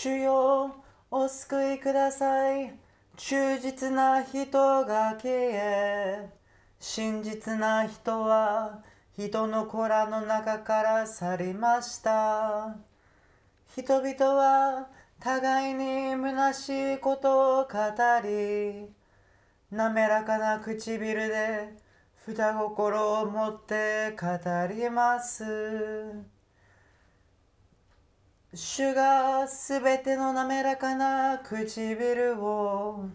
主よお救いください。忠実な人が消え真実な人は人の子らの中から去りました。人々は互いに虚しいことを語り滑らかな唇で双心を持って語ります。主がすべての滑らかな唇を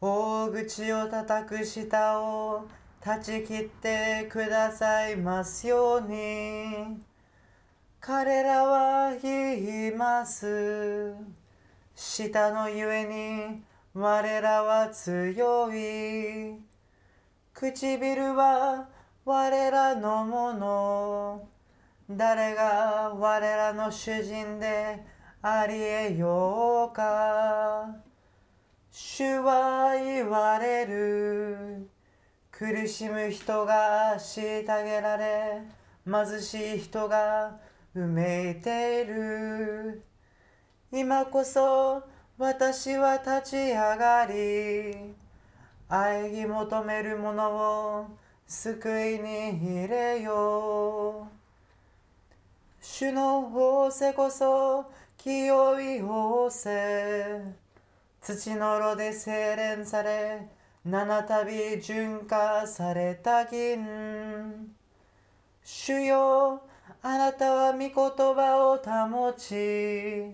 大口を叩く舌を断ち切ってくださいますように。彼らは言います。舌のゆえに我らは強い。唇は我らのもの。誰が我らの主人でありえようか。主は言われる。苦しむ人が虐げられ貧しい人がうめいている。今こそ私は立ち上がり愛に求める者を救いに入れよう。主の仰せこそ清い仰せ。土の炉で精錬され七度純化された銀。主よあなたは御言葉を保ち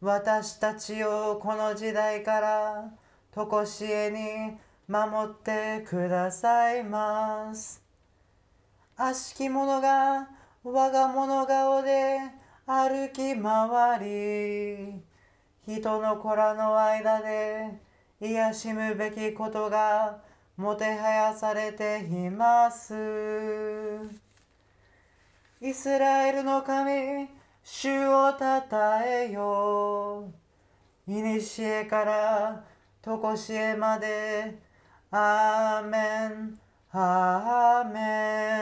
私たちをこの時代から常しえに守ってくださいます。悪しき者が我が物顔で歩き回り人の子らの間で癒しむべきことがもてはやされています。イスラエルの神主をたたえよいにしえからとこしえまで。アーメンアーメン。